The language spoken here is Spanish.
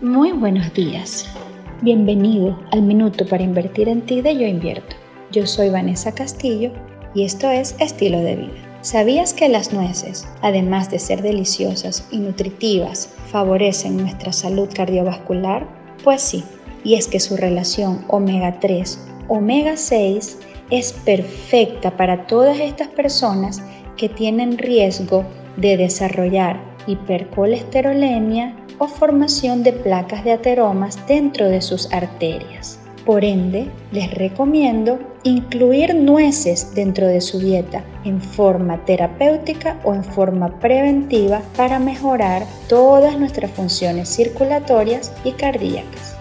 Muy buenos días. Bienvenido al Minuto para Invertir en Ti de Yo Invierto. Yo soy Vanessa Castillo y esto es Estilo de Vida. ¿Sabías que las nueces, además de ser deliciosas y nutritivas, favorecen nuestra salud cardiovascular? Pues sí, y es que su relación omega 3, omega 6 es perfecta para todas estas personas que tienen riesgo de desarrollar hipercolesterolemia o formación de placas de ateromas dentro de sus arterias. Por ende, les recomiendo incluir nueces dentro de su dieta en forma terapéutica o en forma preventiva para mejorar todas nuestras funciones circulatorias y cardíacas.